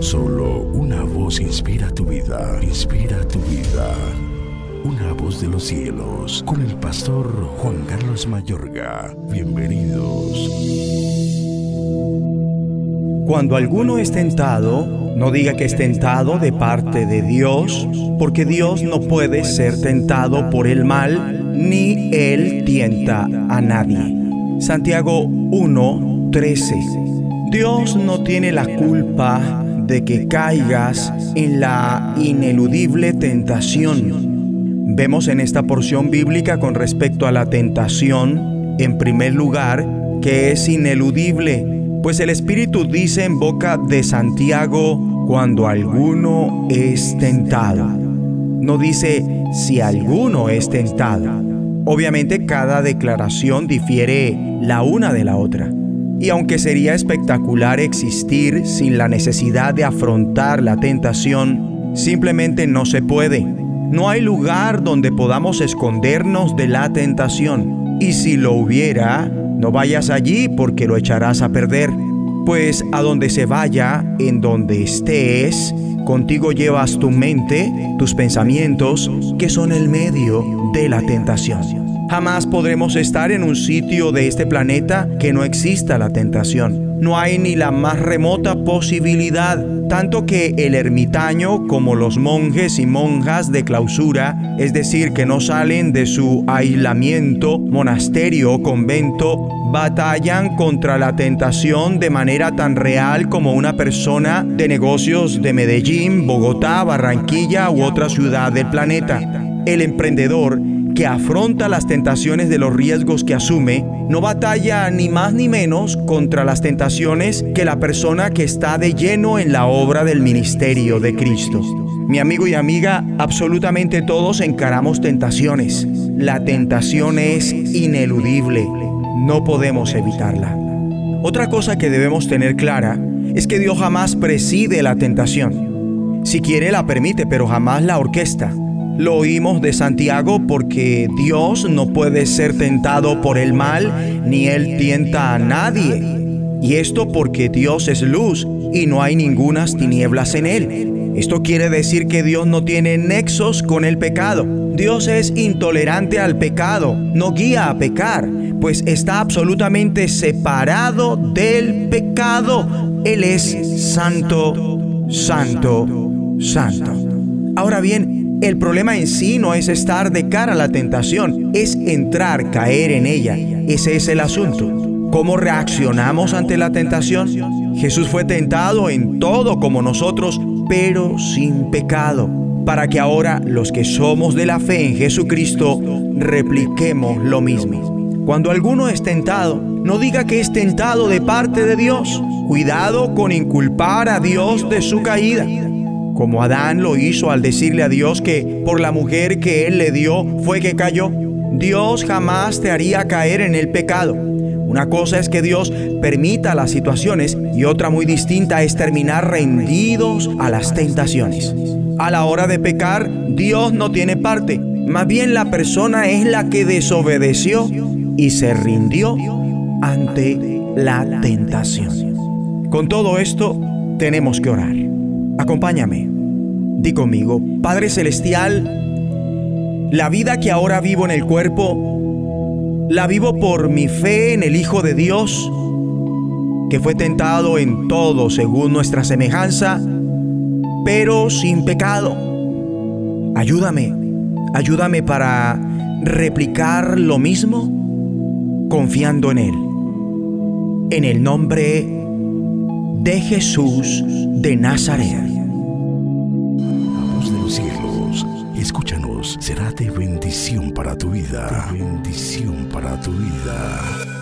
Solo una voz inspira tu vida, inspira tu vida. Una voz de los cielos, con el pastor Juan Carlos Mayorga. Bienvenidos. Cuando alguno es tentado, no diga que es tentado de parte de Dios, porque Dios no puede ser tentado por el mal, ni Él tienta a nadie. Santiago 1:13 Dios no tiene la culpa de que caigas en la ineludible tentación. Vemos en esta porción bíblica con respecto a la tentación, en primer lugar, que es ineludible pues el Espíritu dice en boca de Santiago, cuando alguno es tentado. No dice si alguno es tentado. Obviamente cada declaración difiere la una de la otra. Y aunque sería espectacular existir sin la necesidad de afrontar la tentación, simplemente no se puede. No hay lugar donde podamos escondernos de la tentación. Y si lo hubiera, no vayas allí porque lo echarás a perder, pues a donde se vaya, en donde estés, contigo llevas tu mente, tus pensamientos, que son el medio de la tentación. Jamás podremos estar en un sitio de este planeta que no exista la tentación. No hay ni la más remota posibilidad tanto que el ermitaño como los monjes y monjas de clausura, es decir, que no salen de su aislamiento, monasterio o convento, batallan contra la tentación de manera tan real como una persona de negocios de Medellín, Bogotá, Barranquilla u otra ciudad del planeta. El emprendedor que afronta las tentaciones de los riesgos que asume, no batalla ni más ni menos contra las tentaciones que la persona que está de lleno en la obra del ministerio de Cristo. Mi amigo y amiga, absolutamente todos encaramos tentaciones. La tentación es ineludible, no podemos evitarla. Otra cosa que debemos tener clara es que Dios jamás preside la tentación. Si quiere la permite, pero jamás la orquesta. Lo oímos de Santiago porque Dios no puede ser tentado por el mal, ni Él tienta a nadie. Y esto porque Dios es luz y no hay ningunas tinieblas en Él. Esto quiere decir que Dios no tiene nexos con el pecado. Dios es intolerante al pecado, no guía a pecar, pues está absolutamente separado del pecado. Él es santo, santo, santo. Ahora bien, el problema en sí no es estar de cara a la tentación, es entrar, caer en ella. Ese es el asunto. ¿Cómo reaccionamos ante la tentación? Jesús fue tentado en todo como nosotros, pero sin pecado, para que ahora los que somos de la fe en Jesucristo repliquemos lo mismo. Cuando alguno es tentado, no diga que es tentado de parte de Dios. Cuidado con inculpar a Dios de su caída como Adán lo hizo al decirle a Dios que por la mujer que él le dio fue que cayó. Dios jamás te haría caer en el pecado. Una cosa es que Dios permita las situaciones y otra muy distinta es terminar rendidos a las tentaciones. A la hora de pecar, Dios no tiene parte. Más bien la persona es la que desobedeció y se rindió ante la tentación. Con todo esto, tenemos que orar. Acompáñame. Di conmigo, Padre Celestial, la vida que ahora vivo en el cuerpo, la vivo por mi fe en el Hijo de Dios, que fue tentado en todo según nuestra semejanza, pero sin pecado. Ayúdame, ayúdame para replicar lo mismo confiando en Él. En el nombre de Jesús de Nazaret. La voz de los cielos, escúchanos, será de bendición para tu vida. Bendición para tu vida.